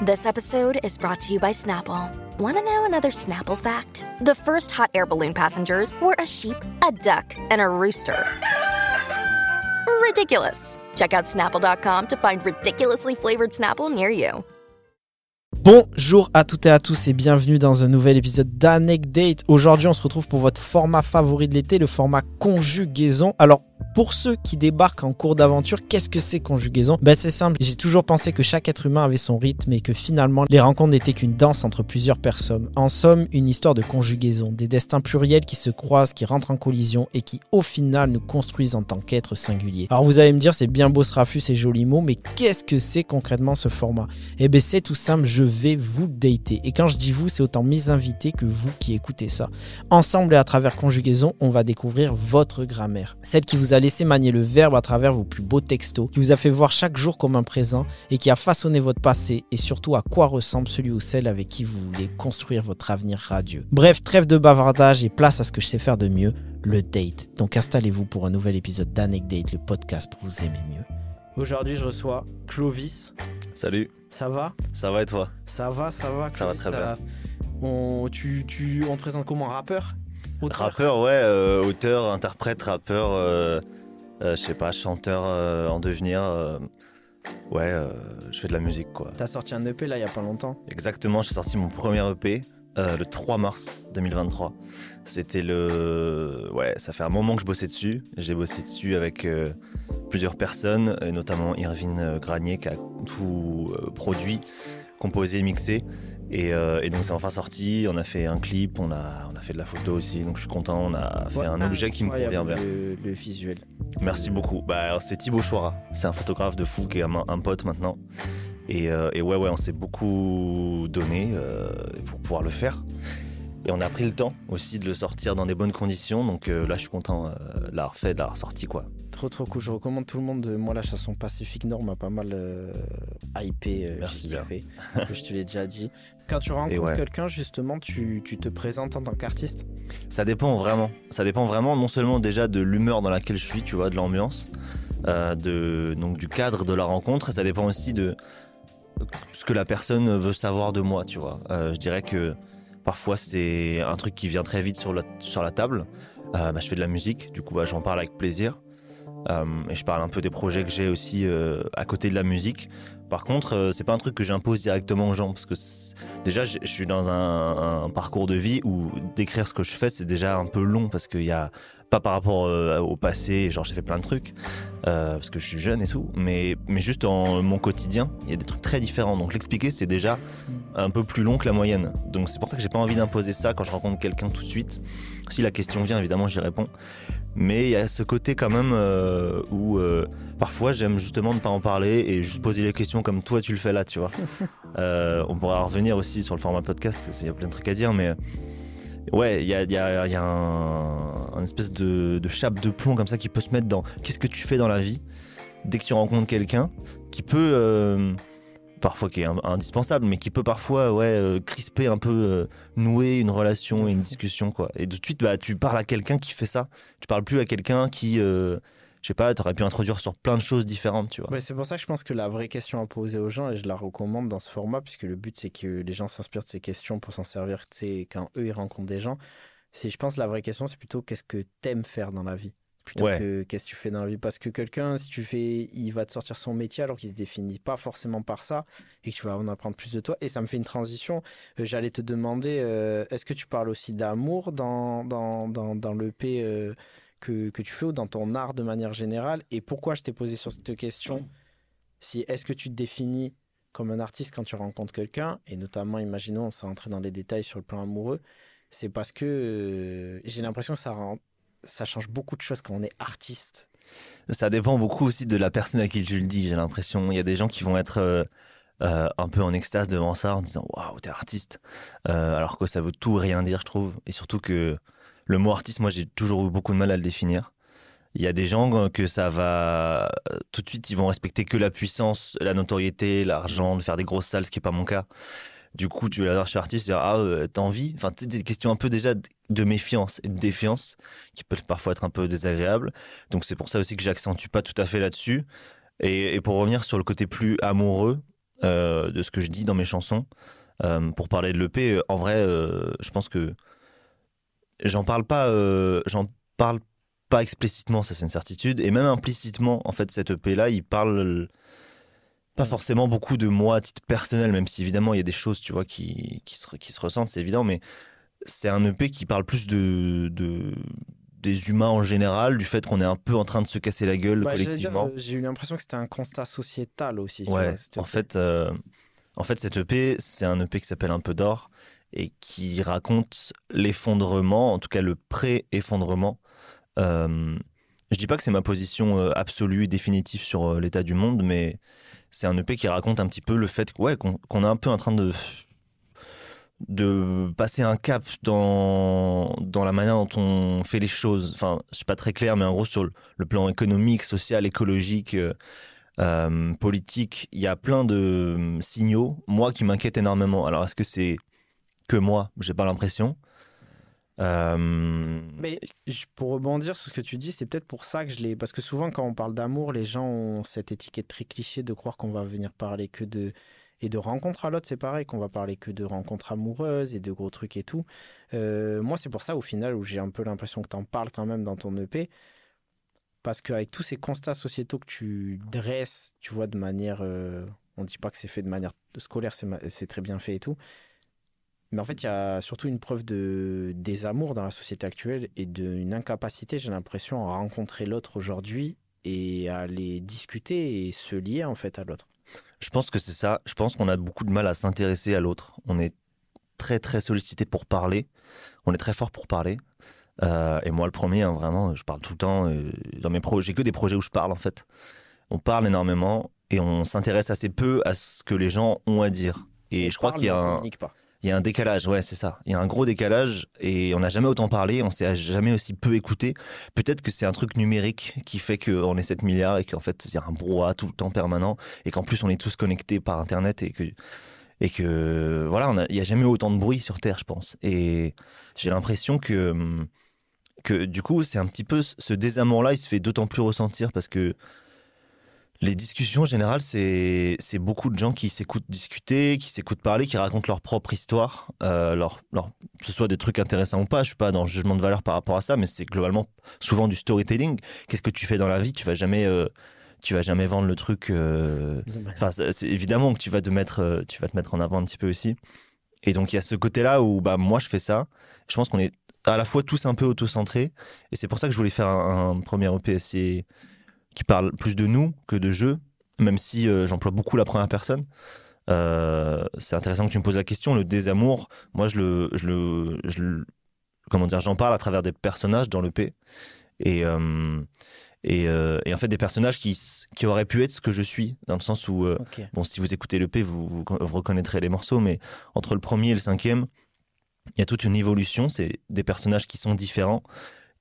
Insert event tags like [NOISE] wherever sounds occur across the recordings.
This episode is brought to you by Snapple. Want to know another Snapple fact? The first hot air balloon passengers were a sheep, a duck, and a rooster. Ridiculous. Check out snapple.com to find ridiculously flavored Snapple near you. Bonjour à toutes et à tous et bienvenue dans un nouvel épisode d'Anecdate. Aujourd'hui, on se retrouve pour votre format favori de l'été, le format conjugaison. Alors, pour ceux qui débarquent en cours d'aventure, qu'est-ce que c'est conjugaison? Ben c'est simple, j'ai toujours pensé que chaque être humain avait son rythme et que finalement les rencontres n'étaient qu'une danse entre plusieurs personnes. En somme, une histoire de conjugaison, des destins pluriels qui se croisent, qui rentrent en collision et qui au final nous construisent en tant qu'êtres singuliers. Alors vous allez me dire c'est bien beau ce raffus, ces jolis mots, mais qu'est-ce que c'est concrètement ce format? Eh ben c'est tout simple, je vais vous dater. Et quand je dis vous, c'est autant mes invités que vous qui écoutez ça. Ensemble et à travers conjugaison, on va découvrir votre grammaire, celle qui vous a laissé manier le verbe à travers vos plus beaux textos, qui vous a fait voir chaque jour comme un présent et qui a façonné votre passé et surtout à quoi ressemble celui ou celle avec qui vous voulez construire votre avenir radieux. Bref, trêve de bavardage et place à ce que je sais faire de mieux, le date. Donc installez-vous pour un nouvel épisode d'Anecdate, le podcast pour vous aimer mieux. Aujourd'hui, je reçois Clovis. Salut, Ça va? Ça va et toi? Ça va, ça va. Ça va très bien. On, tu, tu, on te présente comment Rappeur? Auteur Rappeur, ouais, euh, auteur, interprète, rappeur, euh, euh, je sais pas, chanteur en devenir. ouais, je fais de la musique quoi. T'as sorti un EP là il y a pas longtemps. Exactement, j'ai sorti mon premier EP le 3 mars 2023. C'était le. Ouais, ça fait un moment que je bossais dessus. J'ai bossé dessus avec plusieurs personnes, et notamment Irvine Granier qui a tout produit, composé, mixé. Et, euh, et donc c'est enfin sorti, on a fait un clip, on a, on a fait de la photo aussi, donc je suis content, on a fait Ouais, un objet qui me convient bien. Le, le visuel. Merci beaucoup. Bah, c'est Thibaut Chouara, c'est un photographe de fou qui est un, un pote maintenant. Et, euh, et ouais, ouais, on s'est beaucoup donné euh, pour pouvoir le faire. Et on a pris le temps aussi de le sortir dans des bonnes conditions. Donc là, je suis content de l'avoir fait, de l'avoir sorti quoi. Trop trop cool. Je recommande tout le monde. de- Moi, la chanson Pacific Nord m'a pas mal hypé. Merci bien. kiffé. [LAUGHS] je te l'ai déjà dit. Quand tu rencontres ouais. quelqu'un, justement, tu, tu te présentes en tant qu'artiste. Ça dépend vraiment. Ça dépend vraiment non seulement déjà de l'humeur dans laquelle je suis, tu vois, de l'ambiance, euh, de, donc du cadre de la rencontre. Ça dépend aussi de ce que la personne veut savoir de moi, tu vois. Euh, je dirais que parfois c'est un truc qui vient très vite sur la, sur la table. Euh, bah, je fais de la musique, du coup bah, j'en parle avec plaisir. Euh, et je parle un peu des projets que j'ai aussi euh, à côté de la musique. Par contre, euh, c'est pas un truc que j'impose directement aux gens parce que déjà je suis dans un, parcours de vie où décrire ce que je fais c'est déjà un peu long parce qu'il y a pas par rapport au passé, genre j'ai fait plein de trucs parce que je suis jeune et tout, mais mais juste en mon quotidien, il y a des trucs très différents. Donc l'expliquer c'est déjà un peu plus long que la moyenne. Donc c'est pour ça que j'ai pas envie d'imposer ça quand je rencontre quelqu'un tout de suite. Si la question vient, évidemment j'y réponds. Mais il y a ce côté quand même euh, où euh, parfois j'aime justement ne pas en parler et juste poser les questions comme toi tu le fais là, tu vois. [LAUGHS] Euh, on pourra revenir aussi sur le format podcast, qu'il y a plein de trucs à dire, mais ouais, il y a, il y a- il y a un, un espèce de, de chape de plomb comme ça qui peut se mettre dans qu'est-ce que tu fais dans la vie dès que tu rencontres quelqu'un qui peut. Parfois qui est in- indispensable, mais qui peut parfois ouais, euh, crisper un peu, euh, nouer une relation et une discussion. quoi. Et de suite, bah, tu parles à quelqu'un qui fait ça. Tu parles plus à quelqu'un qui, euh, je sais pas, t'aurais pu introduire sur plein de choses différentes, tu vois. Ouais, c'est pour ça que je pense que la vraie question à poser aux gens, et je la recommande dans ce format, puisque le but c'est que les gens s'inspirent de ces questions pour s'en servir quand eux ils rencontrent des gens. C'est, je pense, la vraie question, c'est plutôt qu'est-ce que t'aimes faire dans la vie? Plutôt Ouais. que qu'est-ce que tu fais dans la vie. Parce que quelqu'un, si tu fais, il va te sortir son métier alors qu'il se définit pas forcément par ça et que tu vas en apprendre plus de toi. Et ça me fait une transition. Euh, J'allais te demander, euh, est-ce que tu parles aussi d'amour dans, dans, dans, dans l'EP euh, que, que tu fais ou dans ton art de manière générale? Et pourquoi je t'ai posé sur cette question? Si est-ce que tu te définis comme un artiste quand tu rencontres quelqu'un, et notamment, imaginons, sans entrer dans les détails sur le plan amoureux, c'est parce que euh, j'ai l'impression que ça, rend, ça change beaucoup de choses quand on est artiste. Ça dépend beaucoup aussi de la personne à qui tu le dis, j'ai l'impression. Il y a des gens qui vont être euh, euh, un peu en extase devant ça, en disant waouh, t'es artiste. Euh, alors que ça veut tout rien dire, je trouve. Et surtout que le mot artiste, moi, j'ai toujours eu beaucoup de mal à le définir. Il y a des gens que ça va tout de suite, ils vont respecter que la puissance, la notoriété, l'argent, de faire des grosses salles, ce qui n'est pas mon cas. Du coup, tu vas dire, je suis artiste, dire, ah, euh, t'as envie? Enfin, c'est des questions un peu déjà de méfiance et de défiance qui peuvent parfois être un peu désagréables. Donc, c'est pour ça aussi que j'accentue pas tout à fait là-dessus. Et, pour revenir sur le côté plus amoureux euh, de ce que je dis dans mes chansons, euh, pour parler de l'EP, en vrai, je pense que j'en parle pas, j'en parle pas explicitement, ça c'est une certitude, et même implicitement, en fait, cette EP là, il parle pas forcément beaucoup de moi à titre personnel, même si évidemment il y a des choses, tu vois, qui, qui, se, qui se ressentent, c'est évident, mais c'est un EP qui parle plus de, de des humains en général, du fait qu'on est un peu en train de se casser la gueule collectivement. Euh, j'ai eu l'impression que c'était un constat sociétal aussi. Ouais, en fait, euh, en fait, cette EP, c'est un EP qui s'appelle Un peu d'or et qui raconte l'effondrement, en tout cas le pré-effondrement. Euh, je dis pas que c'est ma position euh, absolue et définitive sur l'état du monde, mais c'est un EP qui raconte un petit peu le fait ouais, qu'on est un peu en train de, de passer un cap dans, dans la manière dont on fait les choses. Enfin, je suis pas très clair, mais en gros, sur le, plan économique, social, écologique, euh, euh, politique, il y a plein de signaux, moi, qui m'inquiètent énormément. Alors, est-ce que c'est que moi? J'ai pas l'impression. Euh, Mais pour rebondir sur ce que tu dis, c'est peut-être pour ça que je l'ai. Parce que souvent, quand on parle d'amour, les gens ont cette étiquette très cliché de croire qu'on va venir parler que de. Et de rencontres à l'autre, c'est pareil, qu'on va parler que de rencontres amoureuses et de gros trucs et tout. Euh, moi, c'est pour ça, au final, où j'ai un peu l'impression que tu en parles quand même dans ton EP. Parce qu'avec tous ces constats sociétaux que tu dresses, tu vois, de manière. Euh, on ne dit pas que c'est fait de manière scolaire, c'est très bien fait et tout. Mais en fait, il y a surtout une preuve de désamour dans la société actuelle et d'une incapacité, j'ai l'impression, à rencontrer l'autre aujourd'hui et à aller discuter et se lier en fait à l'autre. Je pense que c'est ça. Je pense qu'on a beaucoup de mal à s'intéresser à l'autre. On est très très sollicité pour parler. On est très fort pour parler. Euh, et moi, le premier, hein, vraiment, je parle tout le temps. Euh, dans mes projets, j'ai que des projets où je parle en fait. On parle énormément et on s'intéresse assez peu à ce que les gens ont à dire. Et je crois qu'il y a un. Pas il y a un décalage, ouais, c'est ça. Il y a un gros décalage et on n'a jamais autant parlé, on s'est jamais aussi peu écouté. Peut-être que c'est un truc numérique qui fait qu'on est 7 milliards et qu'en fait, il y a un brouhaha tout le temps permanent et qu'en plus, on est tous connectés par Internet et que, et que voilà, il n'y a, jamais autant de bruit sur Terre, je pense. Et j'ai l'impression que, que du coup, c'est un petit peu ce désamour-là, il se fait d'autant plus ressentir parce que les discussions en général, c'est beaucoup de gens qui s'écoutent discuter, qui s'écoutent parler, qui racontent leur propre histoire, euh, leur, leur, que ce soit des trucs intéressants ou pas. Je suis pas dans le jugement de valeur par rapport à ça, mais c'est globalement souvent du storytelling. Qu'est-ce que tu fais dans la vie? Tu vas jamais, euh, tu vas jamais vendre le truc. Euh, enfin, c'est évidemment que tu vas te mettre, euh, tu vas te mettre en avant un petit peu aussi. Et donc il y a ce côté-là où bah moi je fais ça. Je pense qu'on est à la fois tous un peu auto-centrés, et c'est pour ça que je voulais faire un, un premier EPSC qui parle plus de nous que de jeu, même si euh, j'emploie beaucoup la première personne. Euh, c'est intéressant que tu me poses la question. Le désamour, moi, je le, je le, comment dire, j'en parle à travers des personnages dans le P. Et, euh, et, et, en fait, des personnages qui, qui auraient pu être ce que je suis, dans le sens où, bon, si vous écoutez le P, vous, vous, reconnaîtrez les morceaux, mais entre le premier et le cinquième, il y a toute une évolution. C'est des personnages qui sont différents,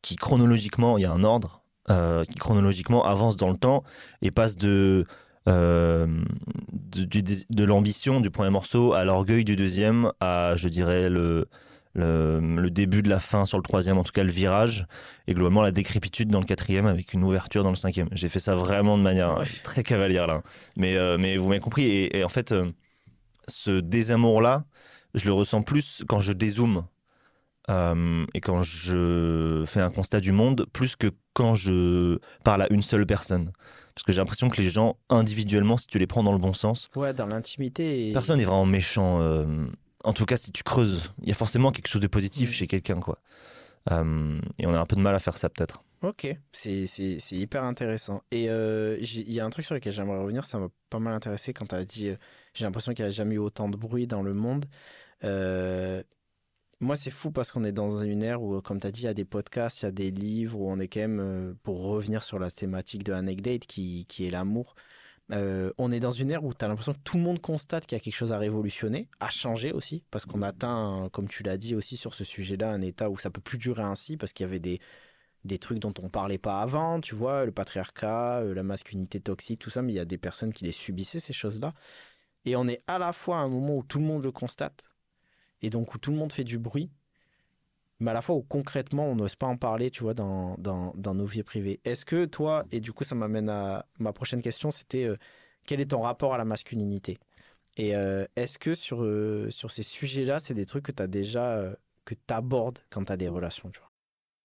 qui chronologiquement, il y a un ordre. Euh, qui chronologiquement avance dans le temps et passe de, euh, de, l'ambition du premier morceau à l'orgueil du deuxième, à, je dirais, le, le, début de la fin sur le troisième, en tout cas le virage, et globalement la décrépitude dans le quatrième avec une ouverture dans le cinquième. J'ai fait ça vraiment de manière très cavalière là. Mais, euh, mais vous m'avez compris, et, et, en fait, ce désamour-là, je le ressens plus quand je dézoome euh, et quand je fais un constat du monde, plus que quand je parle à une seule personne. Parce que j'ai l'impression que les gens, individuellement, si tu les prends dans le bon sens. Ouais, dans l'intimité. Personne n'est vraiment méchant. Euh, en tout cas, si tu creuses, il y a forcément quelque chose de positif mm. chez quelqu'un, quoi. Euh, et on a un peu de mal à faire ça, peut-être. Ok, c'est hyper intéressant. Et il y a un truc sur lequel j'aimerais revenir, ça m'a pas mal intéressé quand tu as dit j'ai l'impression qu'il n'y a jamais eu autant de bruit dans le monde. Euh, moi, c'est fou parce qu'on est dans une ère où, comme tu as dit, il y a des podcasts, il y a des livres où on est quand même, euh, pour revenir sur la thématique de Anecdate qui, qui est l'amour, euh, on est dans une ère où tu as l'impression que tout le monde constate qu'il y a quelque chose à révolutionner, à changer aussi, parce qu'on atteint, comme tu l'as dit aussi sur ce sujet-là, un état où ça peut plus durer ainsi, parce qu'il y avait des, des trucs dont on parlait pas avant, tu vois, le patriarcat, euh, la masculinité toxique, tout ça, mais il y a des personnes qui les subissaient, ces choses-là. Et on est à la fois à un moment où tout le monde le constate, et donc où tout le monde fait du bruit, mais à la fois où concrètement on n'ose pas en parler, tu vois, dans, dans, nos vies privées. Est-ce que toi, et du coup ça m'amène à ma prochaine question, c'était euh, quel est ton rapport à la masculinité? Et euh, est-ce que sur, euh, sur ces sujets-là, c'est des trucs que tu déjà, que abordes quand tu as des relations, tu vois?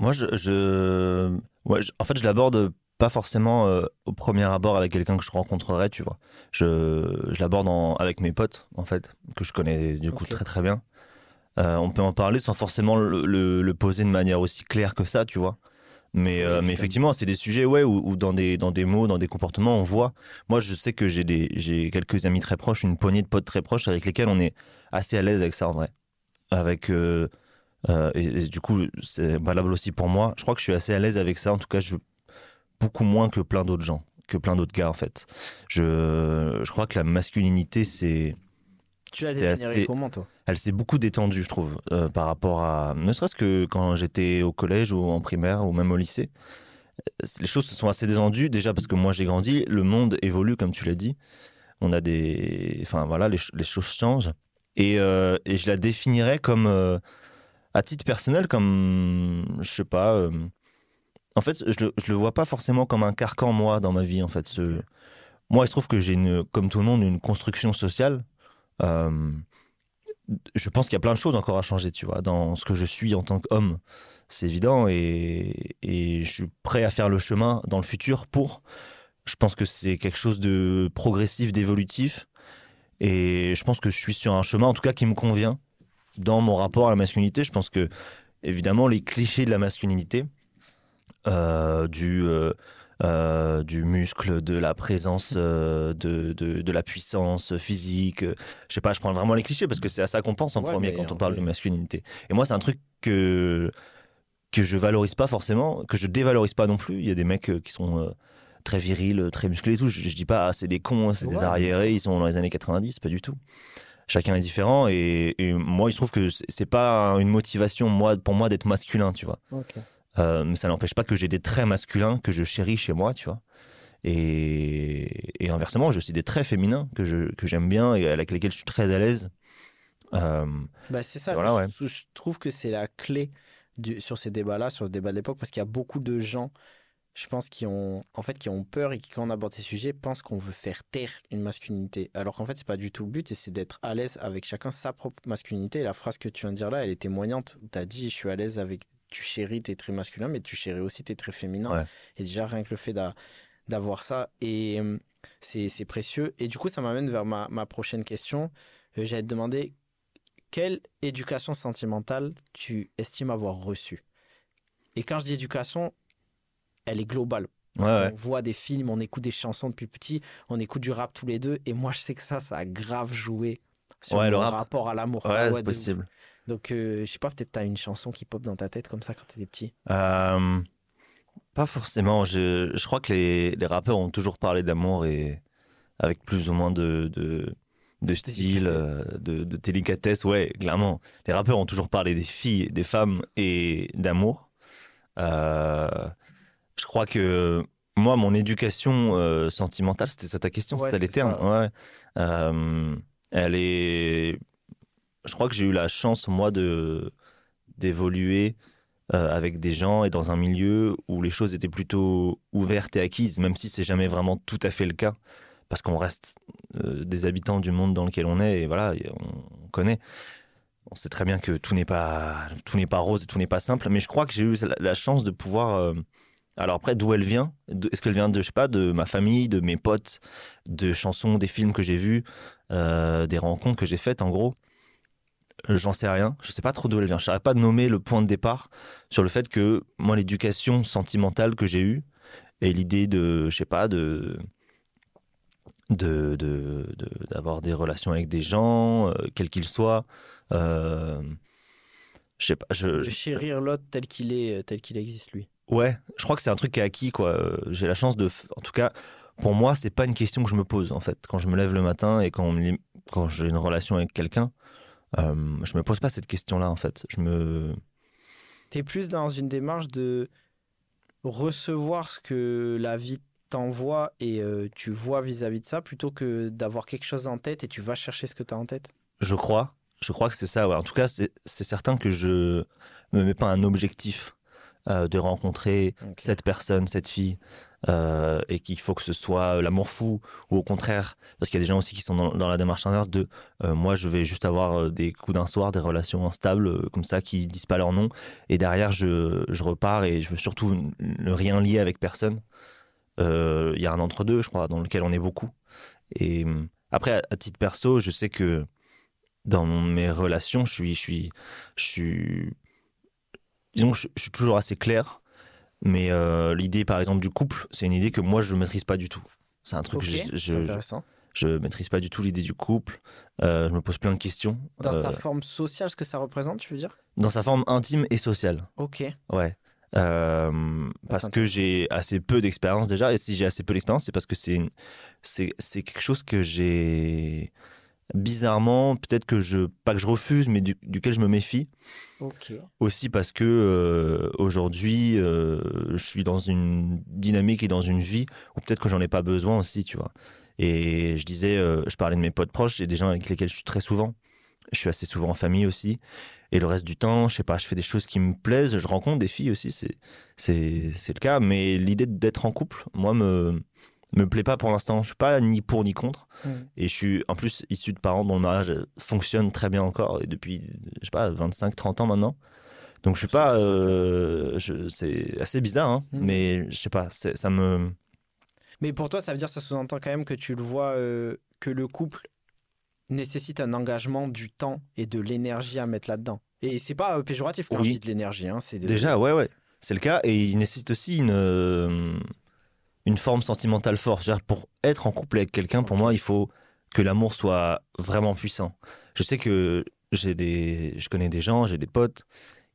Moi, je, je... Ouais, je- en fait, je l'aborde pas forcément euh, au premier abord avec quelqu'un que je rencontrerais, tu vois. Je, je l'aborde en- avec mes potes, en fait, que je connais du coup très très bien. Euh, on peut en parler sans forcément le, le- le poser de manière aussi claire que ça, tu vois. Mais, euh, mais effectivement, c'est des sujets ouais, où, où dans, des, dans des mots, dans des comportements, on voit. Moi, je sais que j'ai des- j'ai quelques amis très proches, une poignée de potes très proches avec lesquels on est assez à l'aise avec ça en vrai. Avec, euh, euh, et, et du coup, c'est valable aussi pour moi. Je crois que je suis assez à l'aise avec ça. En tout cas, je, beaucoup moins que plein d'autres gens, que plein d'autres gars en fait. Je, je crois que la masculinité, c'est Tu la C'est définirais assez- comment, toi? elle s'est beaucoup détendue, je trouve, euh, par rapport à. Ne serait-ce que quand j'étais au collège ou en primaire ou même au lycée. Euh, Les choses se sont assez détendues, déjà parce que moi j'ai grandi, le monde évolue, comme tu l'as dit. On a des. Enfin voilà, les, ch- les choses changent. Et, euh, et je la définirais comme. À titre personnel, comme. Je sais pas. euh, en fait, je, je le vois pas forcément comme un carcan, moi, dans ma vie, en fait. Ce... Moi, il se trouve que j'ai, une, comme tout le monde, une construction sociale. Euh, je pense qu'il y a plein de choses encore à changer, tu vois, dans ce que je suis en tant qu'homme. C'est évident et, et je suis prêt à faire le chemin dans le futur pour. Je pense que c'est quelque chose de progressif, d'évolutif. Et je pense que je suis sur un chemin, en tout cas, qui me convient dans mon rapport à la masculinité. Je pense que, évidemment, les clichés de la masculinité, euh, du, euh, euh, du muscle, de la présence, de, de, de la puissance physique. Je sais pas, je prends vraiment les clichés parce que c'est à ça qu'on pense en Ouais, premier quand on parle vrai- de masculinité. Et moi, c'est un truc que, que je valorise pas forcément, que je dévalorise pas non plus. Il y a des mecs qui sont très virils, très musclés et tout. Je, je dis pas, ah, c'est des cons, c'est Ouais, des arriérés, ils sont dans les années 90, pas du tout. Chacun est différent et, et moi, il se trouve que c'est- pas une motivation moi, pour moi d'être masculin, tu vois. Euh, mais ça n'empêche pas que j'ai des traits masculins que je chéris chez moi, tu vois. Et, et inversement, j'ai aussi des traits féminins que je que j'aime bien et avec lesquels je suis très à l'aise. Euh, Bah, c'est ça. Voilà, ouais. je, je trouve que c'est la clé du- sur ces débats-là, sur le débat de l'époque, parce qu'il y a beaucoup de gens, je pense, qui ont, en fait, qui ont peur et qui, quand on aborde ces sujets, pensent qu'on veut faire taire une masculinité. Alors qu'en fait, c'est pas du tout le but, et c'est d'être à l'aise avec chacun sa propre masculinité. Et la phrase que tu viens de dire là, elle est témoignante. Tu as dit, je suis à l'aise avec, tu chéris tes traits masculins, mais tu chéris aussi tes traits féminins. Ouais. Et déjà, rien que le fait d'a- d'avoir ça, et euh, c'est c'est précieux. Et du coup, ça m'amène vers ma, ma prochaine question. Euh, J'allais te demander quelle éducation sentimentale tu estimes avoir reçue? Et quand je dis éducation, elle est globale. ouais, ouais. On voit des films, on écoute des chansons depuis petit, on écoute du rap tous les deux, et moi je sais que ça, ça a grave joué sur Ouais, le rap. rapport à l'amour. Ouais, Ah c'est de possible. Donc, euh, je sais pas, peut-être t'as une chanson qui pop dans ta tête comme ça quand t'étais petit. Euh, pas forcément. Je, je crois que les, les rappeurs ont toujours parlé d'amour et avec plus ou moins de, de, de style, euh, de, de délicatesse. Ouais, clairement. Les rappeurs ont toujours parlé des filles, des femmes et d'amour. Euh, je crois que moi, mon éducation euh, sentimentale, c'était ça ta question, Ouais, c'est ça les termes. Ouais. Euh, elle est. Je crois que j'ai eu la chance, moi, de d'évoluer euh, avec des gens et dans un milieu où les choses étaient plutôt ouvertes et acquises, même si c'est jamais vraiment tout à fait le cas, parce qu'on reste euh, des habitants du monde dans lequel on est, et voilà, et on, on connaît. On sait très bien que tout n'est pas tout n'est pas rose et tout n'est pas simple, mais je crois que j'ai eu la, la chance de pouvoir. euh, alors après, d'où elle vient? Est-ce qu'elle vient de, je sais pas, de ma famille, de mes potes, de chansons, des films que j'ai vus, euh, des rencontres que j'ai faites, en gros? J'en sais rien. Je sais pas trop d'où elle vient. Je saurais pas nommer le point de départ sur le fait que moi, l'éducation sentimentale que j'ai eue et l'idée de, je sais pas, de de de- de- d'avoir des relations avec des gens, euh, quels qu'ils soient. euh, je sais pas. Je, je- chérir l'autre tel qu'il est, tel qu'il existe lui. Ouais, je crois que c'est un truc qui est acquis, quoi. Euh, J'ai la chance de. En tout cas, pour moi, c'est pas une question que je me pose, en fait. Quand je me lève le matin et quand, on me lim- quand j'ai une relation avec quelqu'un, euh, je me pose pas cette question-là, en fait. Je me. T'es plus dans une démarche de recevoir ce que la vie t'envoie et euh, tu vois vis-à-vis de ça plutôt que d'avoir quelque chose en tête et tu vas chercher ce que tu as en tête? Je crois. Je crois que c'est ça, ouais. En tout cas, c'est c'est certain que je me mets pas un objectif euh, de rencontrer cette personne, cette fille, euh, et qu'il faut que ce soit l'amour fou, ou au contraire, parce qu'il y a des gens aussi qui sont dans, dans la démarche inverse de euh, moi, je vais juste avoir des coups d'un soir, des relations instables, comme ça, qui disent pas leur nom, et derrière, je, je repars et je veux surtout ne rien lier avec personne. Il y a un entre-deux, je crois, dans lequel on est beaucoup. Et hum, après, à, à titre perso, je sais que dans mes relations, je suis, je suis, je suis, disons, que je, je suis toujours assez clair. Mais euh, l'idée, par exemple, du couple, c'est une idée que moi, je maîtrise pas du tout. C'est un truc que je, je, maîtrise pas du tout l'idée du couple. Euh, je me pose plein de questions. Dans Euh, sa forme sociale, ce que ça représente, tu veux dire? Dans sa forme intime et sociale. Ok. Ouais. Euh, parce que j'ai assez peu d'expérience déjà. Et si j'ai assez peu d'expérience, c'est parce que c'est une- c'est c'est quelque chose que j'ai bizarrement, peut-être que je, pas que je refuse, mais du- duquel je me méfie. Aussi parce que euh, aujourd'hui, euh, je suis dans une dynamique et dans une vie où peut-être que j'en ai pas besoin aussi, tu vois. Et je disais, euh, je parlais de mes potes proches, j'ai des gens avec lesquels je suis très souvent. Je suis assez souvent en famille aussi. Et le reste du temps, je sais pas, je fais des choses qui me plaisent. Je rencontre des filles aussi, c'est c'est c'est le cas. Mais l'idée d'être en couple, moi, me me plaît pas pour l'instant. Je suis pas ni pour ni contre. Mm. Et je suis en plus issu de parents dont le mariage fonctionne très bien encore et depuis, je sais pas, 25, 30 ans maintenant. Donc je suis pas, euh, c'est assez bizarre, hein, Mm. mais je sais pas, ça me, Mais pour toi, ça veut dire, ça sous-entend quand même que tu le vois, euh, que le couple nécessite un engagement, du temps et de l'énergie à mettre là-dedans. Et c'est pas euh, péjoratif quand Oui. je dis de l'énergie, hein, de... déjà, ouais, ouais, c'est le cas et il nécessite aussi une euh, une forme sentimentale forte. Pour être en couple avec quelqu'un, pour moi, il faut que l'amour soit vraiment puissant. Je sais que j'ai des, je connais des gens, j'ai des potes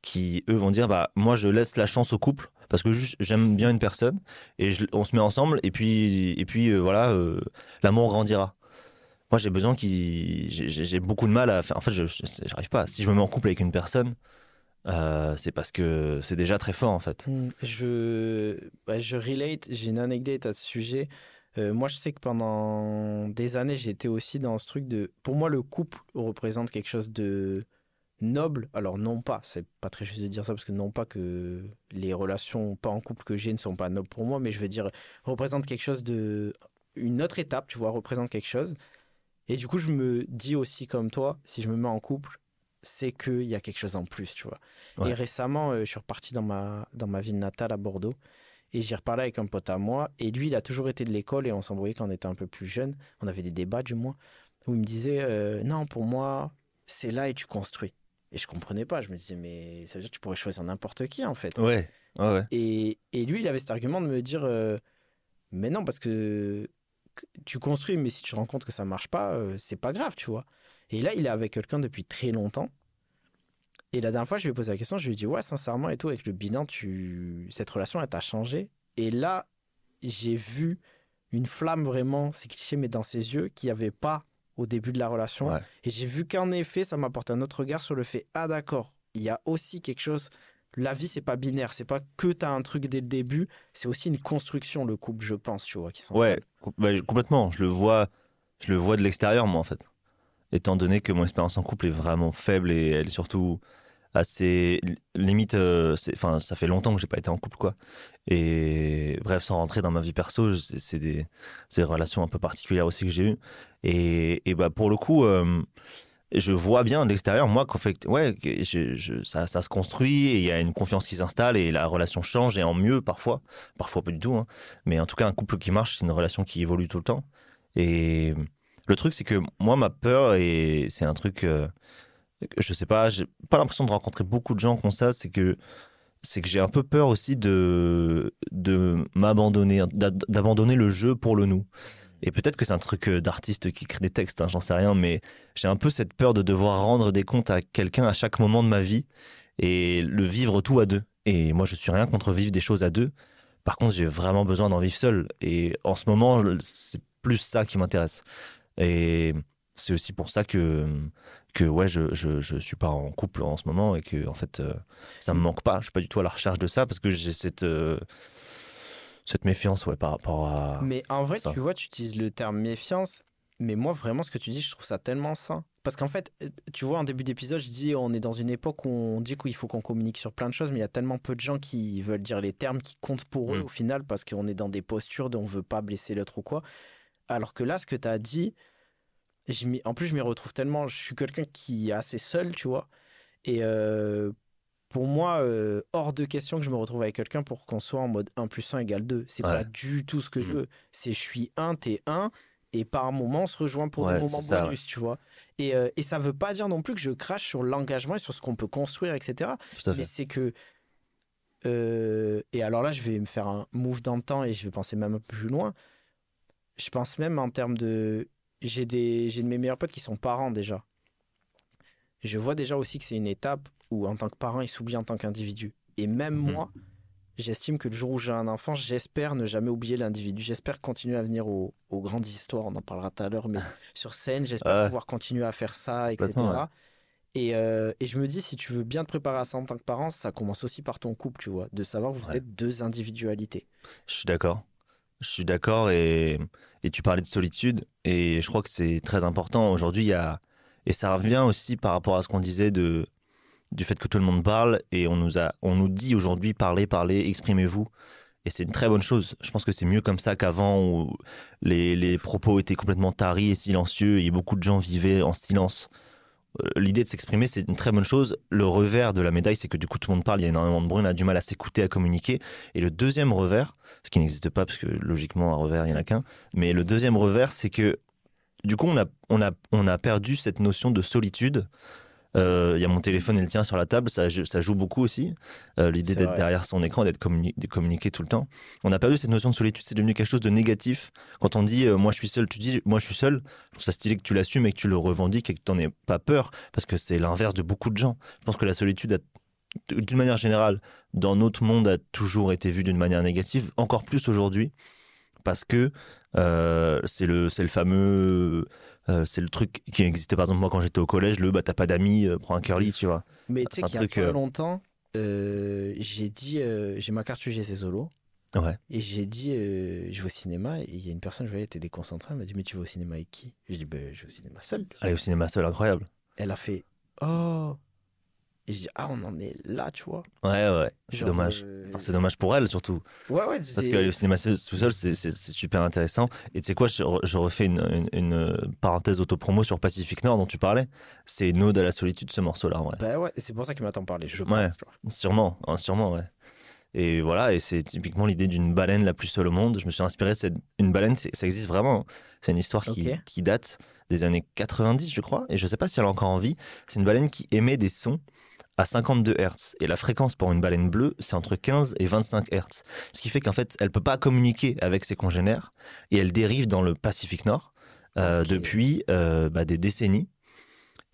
qui eux vont dire bah moi je laisse la chance au couple parce que j'aime bien une personne et on se met ensemble et puis et puis euh, voilà euh, l'amour grandira. Moi j'ai besoin qu'il j'ai- beaucoup de mal à faire en fait je je- j'arrive pas si je me mets en couple avec une personne euh, c'est parce que c'est déjà très fort en fait. Hmm, Je, bah, je relate, j'ai une anecdote à ce sujet. Euh, moi, je sais que pendant des années, j'étais aussi dans ce truc de. Pour moi, le couple représente quelque chose de noble. Alors, non pas, c'est pas très juste de dire ça, parce que non pas que les relations pas en couple que j'ai ne sont pas nobles pour moi, mais je veux dire, représente quelque chose de. Une autre étape, tu vois, représente quelque chose. Et du coup, je me dis aussi comme toi, si je me mets en couple, c'est qu'il y a quelque chose en plus, tu vois. Ouais. Et récemment, euh, je suis reparti dans ma, dans ma ville natale à Bordeaux. Et j'ai reparlé avec un pote à moi. Et lui, il a toujours été de l'école et on s'envoyait quand on était un peu plus jeune. On avait des débats, du moins, où il me disait euh, Non, pour moi, c'est là et tu construis. Et je comprenais pas. Je me disais Mais ça veut dire que tu pourrais choisir n'importe qui, en fait. Ouais ouais ouais. Et, et lui, il avait cet argument de me dire euh, Mais non, parce que que tu construis, mais si tu te rends compte que ça marche pas, euh, c'est pas grave, tu vois. Et là, il est avec quelqu'un depuis très longtemps. Et la dernière fois, je lui ai posé la question, je lui ai dit Ouais, sincèrement, et tout, avec le bilan, tu... cette relation, elle t'a changé? Et là, j'ai vu une flamme vraiment, c'est cliché, mais dans ses yeux, qu'il n'y avait pas au début de la relation. Ouais. Et j'ai vu qu'en effet, ça m'apporte un autre regard sur le fait Ah, d'accord, il y a aussi quelque chose la vie, c'est pas binaire. C'est pas que t'as un truc dès le début. C'est aussi une construction, le couple, je pense, tu vois, qui s'installe. Ouais, bah, complètement. Je le vois, je le vois de l'extérieur, moi, en fait. Étant donné que mon expérience en couple est vraiment faible et elle est surtout assez li- limite. euh, Enfin, ça fait longtemps que j'ai pas été en couple, quoi. Et bref, sans rentrer dans ma vie perso, c'est des, relations un peu particulières aussi que j'ai eues. Et, bah pour le coup. euh, je vois bien de l'extérieur, moi, qu'en fait, ouais, ça se construit et il y a une confiance qui s'installe et la relation change et en mieux parfois, parfois pas du tout, hein. mais en tout cas, un couple qui marche, c'est une relation qui évolue tout le temps. Et le truc, c'est que moi, ma peur, et c'est un truc, euh, je sais pas, j'ai pas l'impression de rencontrer beaucoup de gens comme ça, c'est que c'est que j'ai un peu peur aussi de, de m'abandonner, d'abandonner le jeu pour le nous. Et peut-être que c'est un truc euh, d'artiste qui crée des textes, hein, j'en sais rien, mais j'ai un peu cette peur de devoir rendre des comptes à quelqu'un à chaque moment de ma vie et le vivre tout à deux. Et moi, je suis rien contre vivre des choses à deux. Par contre, j'ai vraiment besoin d'en vivre seul. Et en ce moment, c'est plus ça qui m'intéresse. Et c'est aussi pour ça que, que ouais, je, je, je suis pas en couple en ce moment et que, en fait, euh, ça me manque pas. Je suis pas du tout à la recherche de ça parce que j'ai cette, euh, cette méfiance, ouais, par rapport à. Mais en vrai, ça. tu vois, tu utilises le terme méfiance, mais moi, vraiment, ce que tu dis, je trouve ça tellement sain. Parce qu'en fait, euh, tu vois, en début d'épisode, je dis on est dans une époque où on dit qu'il faut qu'on communique sur plein de choses, mais il y a tellement peu de gens qui veulent dire les termes qui comptent pour eux Mm. au final, parce qu'on est dans des postures dont on veut pas blesser l'autre ou quoi. Alors que là, ce que tu as dit, en plus, je m'y retrouve tellement. Je suis quelqu'un qui est assez seul, tu vois. Et euh, pour moi, euh, hors de question que je me retrouve avec quelqu'un pour qu'on soit en mode 1 plus 1 égale 2. C'est Ouais. pas du tout ce que je Mm. veux. C'est je suis 1, t'es 1, et par moment, on se rejoint pour Ouais, des moments ça, bonus, tu vois. Et, euh, et ça veut pas dire non plus que je crache sur l'engagement et sur ce qu'on peut construire, etc. Mais c'est que. euh, et alors là, je vais me faire un move dans le temps et je vais penser même un peu plus loin. Je pense même en termes de. J'ai des... de mes meilleurs potes qui sont parents déjà. Je vois déjà aussi que c'est une étape où, en tant que parent, ils s'oublient en tant qu'individu. Et même Mhm. moi, j'estime que le jour où j'ai un enfant, j'espère ne jamais oublier l'individu. J'espère continuer à venir aux, aux grandes histoires, on en parlera tout à l'heure, mais [LAUGHS] sur scène, j'espère pouvoir continuer à faire ça, etc. Ouais. Et, euh, et je me dis, si tu veux bien te préparer à ça en tant que parent, ça commence aussi par ton couple, tu vois, de savoir que vous Ouais. êtes deux individualités. Je suis d'accord. Je suis d'accord et, et tu parlais de solitude et je crois que c'est très important. Aujourd'hui, et ça revient aussi par rapport à ce qu'on disait de, du fait que tout le monde parle et on nous, a, on nous dit aujourd'hui parlez, parlez, exprimez-vous. Et c'est une très bonne chose. Je pense que c'est mieux comme ça qu'avant où les, les propos étaient complètement taris et silencieux et beaucoup de gens vivaient en silence. Euh, L'idée de s'exprimer, c'est une très bonne chose. Le revers de la médaille, c'est que du coup, tout le monde parle, il y a énormément de bruit, on a du mal à s'écouter, à communiquer. Et le deuxième revers, ce qui n'existe pas parce que logiquement un revers il n'y en a qu'un mais le deuxième revers c'est que du coup on a, on a, on a perdu cette notion de solitude il y a mon téléphone et le tien sur la table, ça, ça joue beaucoup aussi. Euh, L'idée d'être derrière son écran, d'être communi- de communiquer tout le temps. On a perdu cette notion de solitude, c'est devenu quelque chose de négatif. Quand on dit euh, moi je suis seul, tu dis moi je suis seul, je trouve ça stylé que tu l'assumes et que tu le revendiques et que tu n'en aies pas peur, parce que c'est l'inverse de beaucoup de gens. Je pense que la solitude, a- d'une manière générale, dans notre monde, a toujours été vue d'une manière négative, encore plus aujourd'hui, parce que euh, c'est le, c'est le fameux. Euh, c'est le truc qui existait par exemple moi quand j'étais au collège, le bah t'as pas d'amis, euh, prends un curly, tu vois. Mais tu C'est sais qu'il y a truc, pas euh, longtemps, j'ai dit, j'ai ma carte UGC solo. Ouais. Et j'ai dit, je vais au cinéma. Et il y a une personne, je voyais, elle était déconcentrée. Elle m'a dit, mais tu vas au cinéma avec qui? J'ai dit, ben, je vais au cinéma seul. Aller au cinéma seul, incroyable. Elle a fait, oh. Et j'ai dit, ah, on en est là, tu vois. Ouais, ouais, c'est dommage. euh, Enfin, c'est dommage pour elle surtout. Ouais, ouais, Parce que le cinéma tout seul, c'est super intéressant. Et tu sais quoi, je, re- je refais une, une, une parenthèse autopromo sur Pacific Nord dont tu parlais. C'est une ode à la solitude, ce morceau-là. Bah ouais, c'est pour ça qu'il m'a tant parlé. Je Ouais. pense. Sûrement, hein, sûrement, ouais. Et voilà, et c'est typiquement l'idée d'une baleine la plus seule au monde. Je me suis inspiré de cette. Une baleine, ça existe vraiment. C'est une histoire qui, qui date des années 90, je crois, et je sais pas si elle est encore en vie. C'est une baleine qui émet des sons à 52 Hz. Et la fréquence pour une baleine bleue, c'est entre 15 et 25 Hz. Ce qui fait qu'en fait, elle peut pas communiquer avec ses congénères, et elle dérive dans le Pacifique Nord euh, depuis euh, bah, des décennies.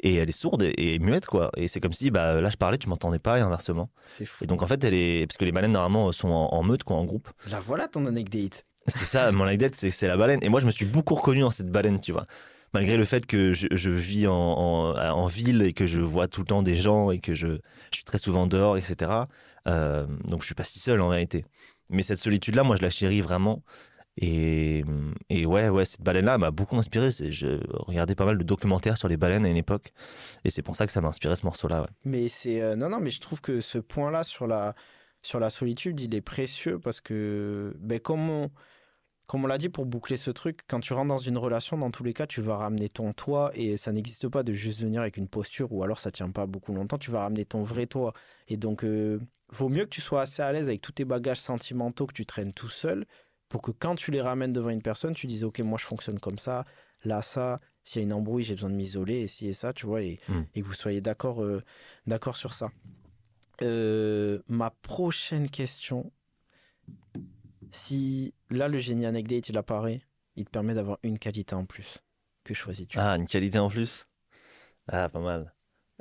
Et elle est sourde et, et muette, quoi. Et c'est comme si, bah, là, je parlais, tu m'entendais pas, et inversement. C'est fou. Et donc en fait, elle est parce que les baleines normalement sont en, en meute, quoi, en groupe. La voilà ton anecdote. C'est ça, mon anecdote, c'est c'est la baleine. Et moi, je me suis beaucoup reconnu dans cette baleine, tu vois, malgré le fait que je, vis en, ville et que je vois tout le temps des gens et que je, suis très souvent dehors, etc. Euh, donc je suis pas si seul en réalité. Mais cette solitude-là, moi, je la chéris vraiment. Et, et ouais, ouais, cette baleine-là m'a beaucoup inspiré. Je regardais pas mal de documentaires sur les baleines à une époque, et c'est pour ça que ça m'a inspiré ce morceau-là. Mais c'est euh, non non mais je trouve que ce point-là sur la sur la solitude, il est précieux parce que ben comme on comme on l'a dit pour boucler ce truc, quand tu rentres dans une relation, dans tous les cas, tu vas ramener ton toi et ça n'existe pas de juste venir avec une posture ou alors ça tient pas beaucoup longtemps. Tu vas ramener ton vrai toi et donc euh, vaut mieux que tu sois assez à l'aise avec tous tes bagages sentimentaux que tu traînes tout seul pour que quand tu les ramènes devant une personne, tu dises ok moi je fonctionne comme ça, là ça, s'il y a une embrouille j'ai besoin de m'isoler et ci et ça, tu vois et, Mm. et que vous soyez d'accord euh, d'accord sur ça. Euh, ma prochaine question, si là le génie anecdote il apparaît, il te permet d'avoir une qualité en plus. Que choisis-tu? Ah, une qualité en plus? Ah, pas mal.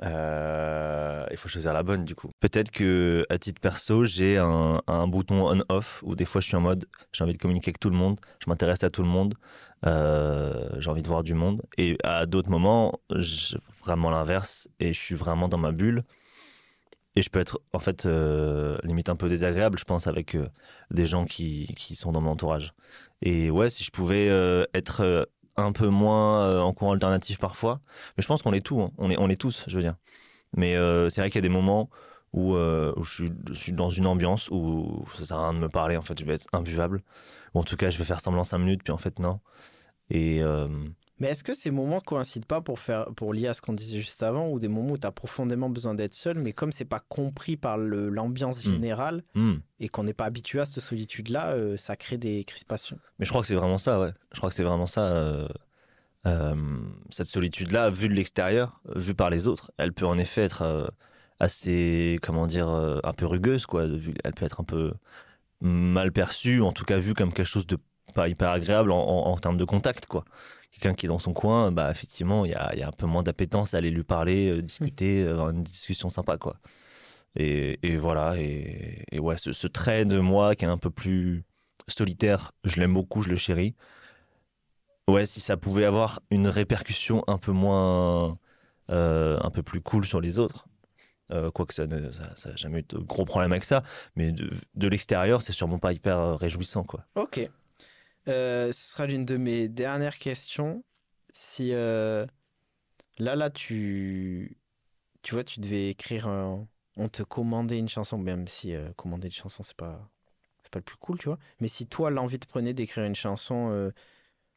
Euh, il faut choisir la bonne du coup. Peut-être que à titre perso, j'ai un, bouton on-off où des fois je suis en mode j'ai envie de communiquer avec tout le monde, je m'intéresse à tout le monde, euh, j'ai envie de voir du monde. Et à d'autres moments, vraiment l'inverse et je suis vraiment dans ma bulle. Et je peux être en fait euh, limite un peu désagréable, je pense, avec euh, des gens qui, qui sont dans mon entourage. Et ouais, si je pouvais euh, être un peu moins en courant alternatif parfois, mais je pense qu'on est tous, hein. on est on est tous, je veux dire. Mais c'est vrai qu'il y a des moments où, je, suis, je suis dans une ambiance où ça sert à rien de me parler, en fait, je vais être imbuvable. Ou en tout cas, je vais faire semblant cinq minutes, puis en fait, non. Et Mais est-ce que ces moments coïncident pas pour faire pour lier à ce qu'on disait juste avant ou des moments où tu as profondément besoin d'être seul mais comme c'est pas compris par l'ambiance Hmm. générale hmm. et qu'on n'est pas habitué à cette solitude là, ça crée des crispations. Mais je crois que c'est vraiment ça, ouais. Je crois que c'est vraiment ça. euh, euh, cette solitude-là, vue de l'extérieur, vue par les autres, elle peut en effet être euh, assez, comment dire, euh, un peu rugueuse, quoi. Elle peut être un peu mal perçue, en tout cas vue comme quelque chose de pas hyper agréable en, en- en termes de contact, quoi. Quelqu'un qui est dans son coin, bah effectivement, il y a, il y a un peu moins d'appétence à aller lui parler, euh, discuter, avoir une discussion sympa, quoi. Et, et voilà, et, et ouais, ce, ce trait de moi qui est un peu plus solitaire, je l'aime beaucoup, je le chéris. Ouais, si ça pouvait avoir une répercussion un peu moins, euh, un peu plus cool sur les autres, euh, quoique ça n'a ça, jamais eu de gros problème avec ça, mais de, de l'extérieur, c'est sûrement pas hyper euh, réjouissant, quoi. Ok. Euh, ce sera l'une de mes dernières questions. Si euh, là, là, tu, tu vois, tu devais écrire un... On te commandait une chanson, même si euh, commander une chanson, c'est pas, c'est pas le plus cool, tu vois. Mais si toi, l'envie te prenait d'écrire une chanson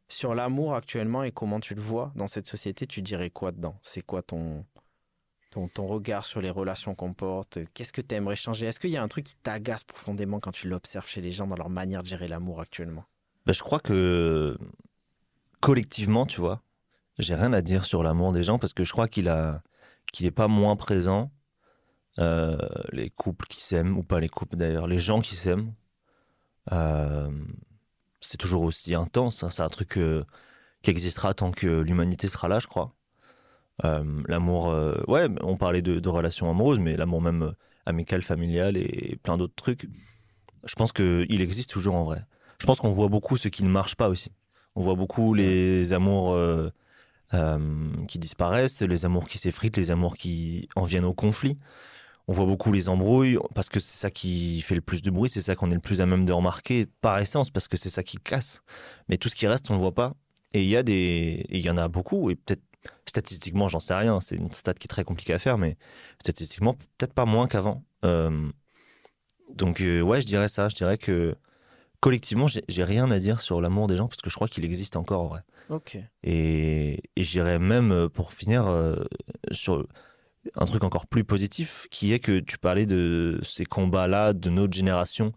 sur l'amour actuellement et comment tu le vois dans cette société, tu dirais quoi dedans? C'est quoi ton, ton, ton regard sur les relations qu'on porte? Qu'est-ce que tu aimerais changer? Est-ce qu'il y a un truc qui t'agace profondément quand tu l'observes chez les gens dans leur manière de gérer l'amour actuellement? Bah, je crois que collectivement, tu vois, j'ai rien à dire sur l'amour des gens parce que je crois qu'il a qu'il est pas moins présent. Euh, les couples qui s'aiment ou pas les couples d'ailleurs, les gens qui s'aiment, euh, c'est toujours aussi intense. hein. C'est un truc euh, qui existera tant que l'humanité sera là, je crois. L'amour, ouais, on parlait de, de relations amoureuses, mais l'amour même amical, familial et plein d'autres trucs. Je pense qu'il existe toujours en vrai. Je pense qu'on voit beaucoup ce qui ne marche pas aussi. On voit beaucoup les amours euh, euh, qui disparaissent, les amours qui s'effritent, les amours qui en viennent au conflit. On voit beaucoup les embrouilles parce que c'est ça qui fait le plus de bruit, c'est ça qu'on est le plus à même de remarquer par essence parce que c'est ça qui casse. Mais tout ce qui reste, on ne le voit pas. Et il y a des, il y en a beaucoup et peut-être statistiquement, j'en sais rien. C'est une stat qui est très compliquée à faire, mais statistiquement, peut-être pas moins qu'avant. Euh, donc euh, ouais, je dirais ça. Je dirais que collectivement, j'ai rien à dire sur l'amour des gens parce que je crois qu'il existe encore en vrai. Ok. Et, et j'irais même, euh, pour finir, euh, sur un truc encore plus positif, qui est que tu parlais de ces combats-là de notre génération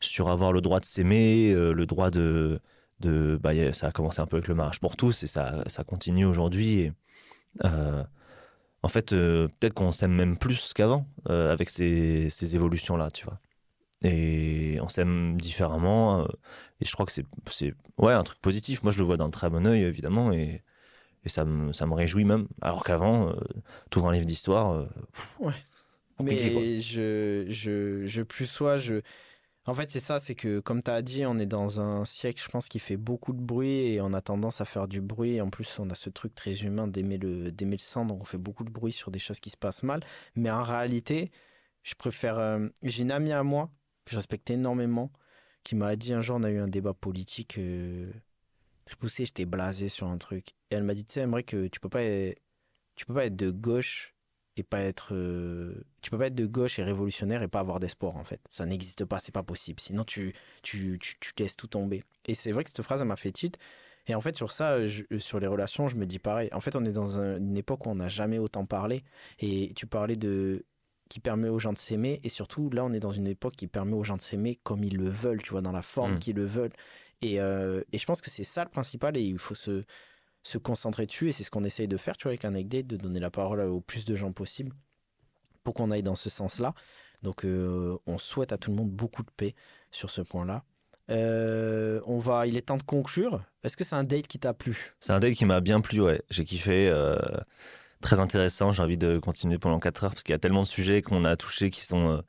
sur avoir le droit de s'aimer, euh, le droit de... de bah, ça a commencé un peu avec le mariage pour tous et ça, ça continue aujourd'hui. Euh, en fait, euh, peut-être qu'on s'aime même plus qu'avant avec ces, ces évolutions-là, tu vois. Et on s'aime différemment. euh, et je crois que c'est, ouais, un truc positif. Moi, je le vois d'un très bon œil, évidemment. Et, et ça, me, ça me réjouit même. Alors qu'avant, euh, t'ouvres un livre d'histoire. euh, Ouais. quoi. Mais je, je, je plus sois, je. En fait, c'est ça, c'est que comme tu as dit, on est dans un siècle, je pense, qui fait beaucoup de bruit et on a tendance à faire du bruit. Et en plus, on a ce truc très humain d'aimer le, d'aimer le sang, donc on fait beaucoup de bruit sur des choses qui se passent mal. Mais en réalité, je préfère. euh, j'ai une amie à moi que je respecte énormément qui m'a dit un jour, on a eu un débat politique euh, très poussé, j'étais blasé sur un truc. Et elle m'a dit, tu sais, que tu peux pas, être- tu peux pas être de gauche et pas être euh, tu peux pas être de gauche et révolutionnaire et pas avoir d'espoir en fait. Ça n'existe pas c'est pas possible. Sinon tu tu, tu tu laisses tout tomber. Et c'est vrai que cette phrase elle m'a fait tilt. Et en fait sur ça je- sur les relations je me dis pareil. En fait on est dans un- une époque où on n'a jamais autant parlé. Et tu parlais de qui permet aux gens de s'aimer et surtout là on est dans une époque qui permet aux gens de s'aimer comme ils le veulent tu vois dans la forme Mm. qu'ils le veulent et, euh, et je pense que c'est ça le principal et il faut se se concentrer dessus et c'est ce qu'on essaye de faire tu vois avec un Date, de donner la parole au plus de gens possible pour qu'on aille dans ce sens-là. Donc euh, on souhaite à tout le monde beaucoup de paix sur ce point-là. Euh, on va, il est temps de conclure. Est-ce que c'est un date qui t'a plu? C'est un date qui m'a bien plu, ouais. J'ai kiffé. Très intéressant. J'ai envie de continuer pendant 4 heures parce qu'il y a tellement de sujets qu'on a touchés qui sont euh,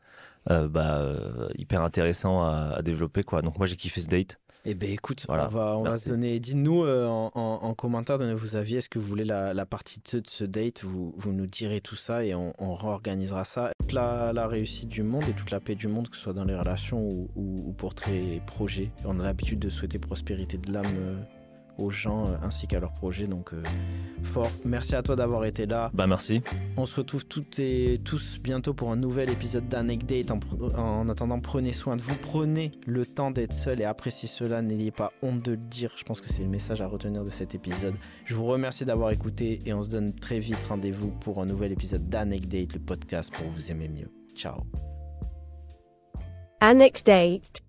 euh, bah, euh, hyper intéressants à, à développer, quoi. Donc moi, j'ai kiffé ce date. Eh bien écoute, Voilà, on va, on va merci. se donner. Dites-nous euh, en, en- en commentaire, donnez vos avis. Est-ce que vous voulez la, la partie 2 de ce date? Vous, vous nous direz tout ça et on, on réorganisera ça. Toute la, la réussite du monde et toute la paix du monde, que ce soit dans les relations ou, ou- ou pour tes projets. On a l'habitude de souhaiter prospérité de l'âme euh, aux gens euh, ainsi qu'à leurs projets. Donc, euh, fort. Merci à toi d'avoir été là. Bah merci. On se retrouve toutes et tous bientôt pour un nouvel épisode d'Anecdate. En, en attendant, prenez soin de vous. Prenez le temps d'être seul et appréciez cela. N'ayez pas honte de le dire. Je pense que c'est le message à retenir de cet épisode. Je vous remercie d'avoir écouté et on se donne très vite rendez-vous pour un nouvel épisode d'Anecdate, le podcast pour vous aimer mieux. Ciao. Anecdate